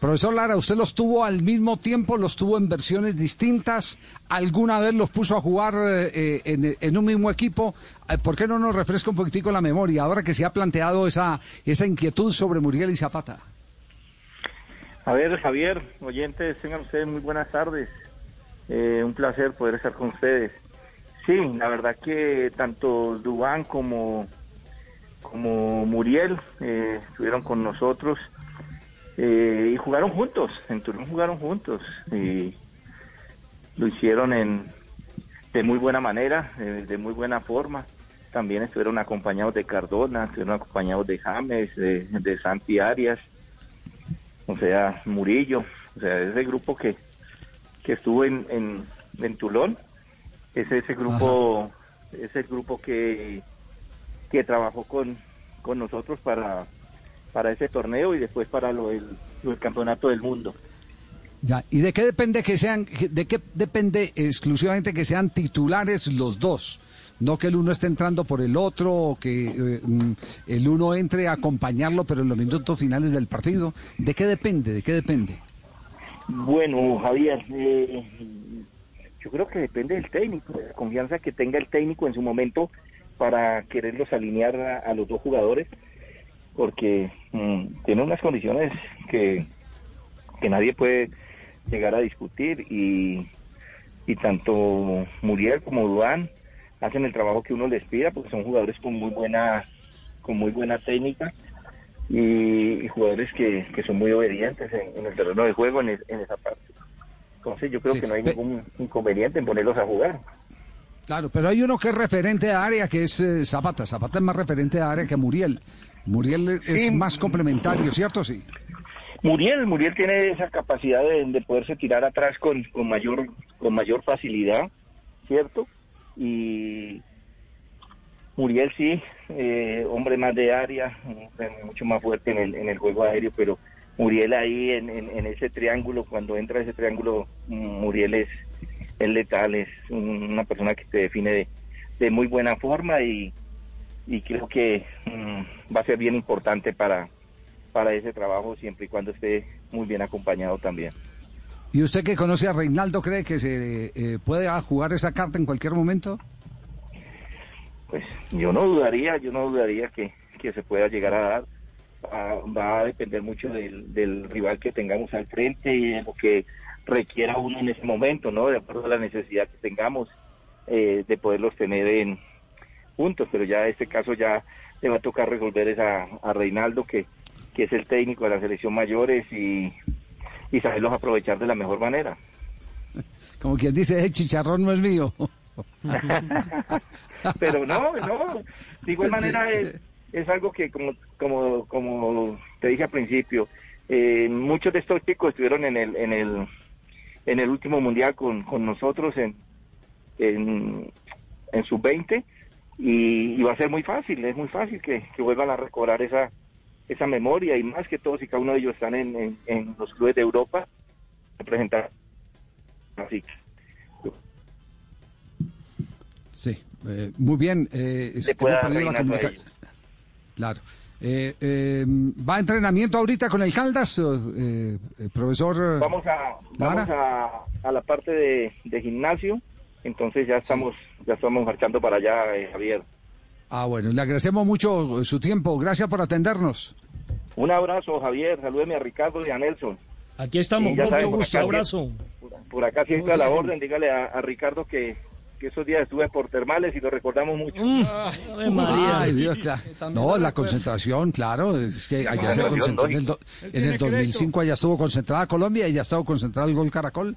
Profesor Lara, ¿usted los tuvo al mismo tiempo? ¿Los tuvo en versiones distintas? ¿Alguna vez los puso a jugar eh, en, un mismo equipo? Eh, ¿Por qué no nos refresca un poquitico la memoria ahora que se ha planteado esa, esa inquietud sobre Muriel y Zapata? A ver, Javier, oyentes, tengan ustedes muy buenas tardes. Eh, un placer poder estar con ustedes. Sí, la verdad que tanto Dubán como, como Muriel estuvieron con nosotros eh, y jugaron juntos, en Tulum jugaron juntos y lo hicieron en, de muy buena manera, eh, de muy buena forma. También estuvieron acompañados de Cardona, estuvieron acompañados de James, de, Santi Arias, o sea, Murillo, o sea, ese grupo que, que estuvo en, en, en Tulón, es ese grupo, ese grupo que, que trabajó con, con nosotros para para ese torneo y después para lo del, campeonato del mundo. Ya, ¿y de qué depende que sean, de qué depende exclusivamente que sean titulares los dos? No que el uno esté entrando por el otro o que eh, mm, el uno entre a acompañarlo, pero en los minutos finales del partido. ¿De qué depende? ¿De qué depende? Bueno, Javier, eh, yo creo que depende del técnico, de la confianza que tenga el técnico en su momento para quererlos alinear a los dos jugadores porque mm, tiene unas condiciones que, que nadie puede llegar a discutir y, y tanto Muriel como Duan hacen el trabajo que uno les pida porque son jugadores con muy buena con muy buena técnica y, jugadores que, que, son muy obedientes en, el terreno de juego en, esa parte. Entonces yo creo que no hay ningún inconveniente en ponerlos a jugar. Claro, pero hay uno que es referente a área, que es eh, Zapata. Zapata es más referente a área que Muriel. Muriel es más complementario, ¿cierto? Sí. Muriel, Muriel tiene esa capacidad de, poderse tirar atrás con, con, mayor con mayor facilidad, ¿cierto? Y Muriel sí, eh, hombre más de área, mucho más fuerte en el, en el juego aéreo, pero Muriel ahí en, en, ese triángulo, cuando entra ese triángulo, Muriel es, es letal, es una persona que te define de, de muy buena forma y, y creo que mm, va a ser bien importante para, para ese trabajo siempre y cuando esté muy bien acompañado también. ¿Y usted que conoce a Reinaldo cree que se eh, puede jugar esa carta en cualquier momento? Pues yo no dudaría, yo no dudaría que, que se pueda llegar a dar. Va, a depender mucho del, del, rival que tengamos al frente y de lo que requiera uno en ese momento, ¿no? De acuerdo a la necesidad que tengamos eh, de poderlos tener en, puntos, pero ya este caso ya le va a tocar resolver esa, a Reinaldo, que, que es el técnico de la selección mayores y, y saberlos aprovechar de la mejor manera. Como quien dice, el chicharrón no es mío. pero no, no, de igual manera es, es algo que como, como, como te dije al principio, eh, muchos de estos chicos estuvieron en el, en el, en el último mundial con, con nosotros en, en, en sub-20 y, va a ser muy fácil, es muy fácil que, vuelvan a recobrar esa, esa memoria y más que todos y cada uno de ellos están en, en, los clubes de Europa a presentar así Sí, eh, muy bien. Eh, la Claro. Eh, eh, ¿Va a entrenamiento ahorita con el Caldas, eh, profesor? Vamos a, vamos a, a la parte de, de gimnasio entonces ya estamos, ya estamos marchando para allá, eh, Javier. Ah, bueno, le agradecemos mucho su tiempo. Gracias por atendernos. Un abrazo, Javier. Salúdeme a Ricardo y a Nelson. Aquí estamos, mucho gusto, abrazo. Por, acá siempre a la orden, dígale a, Ricardo que, esos días estuve por termales y lo recordamos mucho. Mm. Ay, Dios, No, la concentración, claro, es que allá se concentró en el, en el 2005, allá estuvo concentrada Colombia y ya estuvo concentrado el gol Caracol.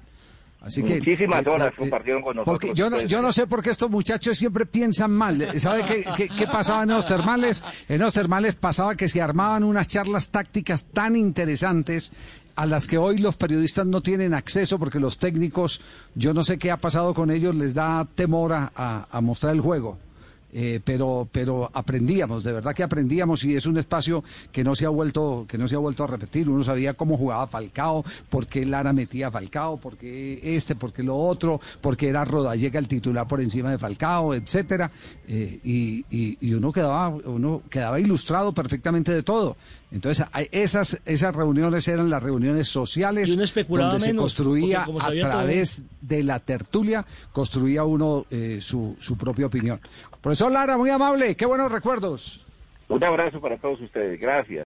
Así que, Muchísimas horas eh, compartieron con nosotros. Porque yo no, yo no sé por qué estos muchachos siempre piensan mal. ¿Sabe qué, qué, pasaba en los termales? En los termales pasaba que se armaban unas charlas tácticas tan interesantes a las que hoy los periodistas no tienen acceso porque los técnicos, yo no sé qué ha pasado con ellos, les da temor a, a, mostrar el juego. Eh, pero, pero aprendíamos, de verdad que aprendíamos y es un espacio que no se ha vuelto, que no se ha vuelto a repetir. Uno sabía cómo jugaba Falcao, por qué Lara metía a Falcao, por qué este, por qué lo otro, por qué era Rodallega el titular por encima de Falcao, etcétera, eh, y, y, uno quedaba, uno quedaba ilustrado perfectamente de todo. Entonces, esas, esas reuniones eran las reuniones sociales donde se construía a través de la tertulia, construía uno eh, su, su propia opinión. Profesor Lara, muy amable, qué buenos recuerdos. Un abrazo para todos ustedes, gracias.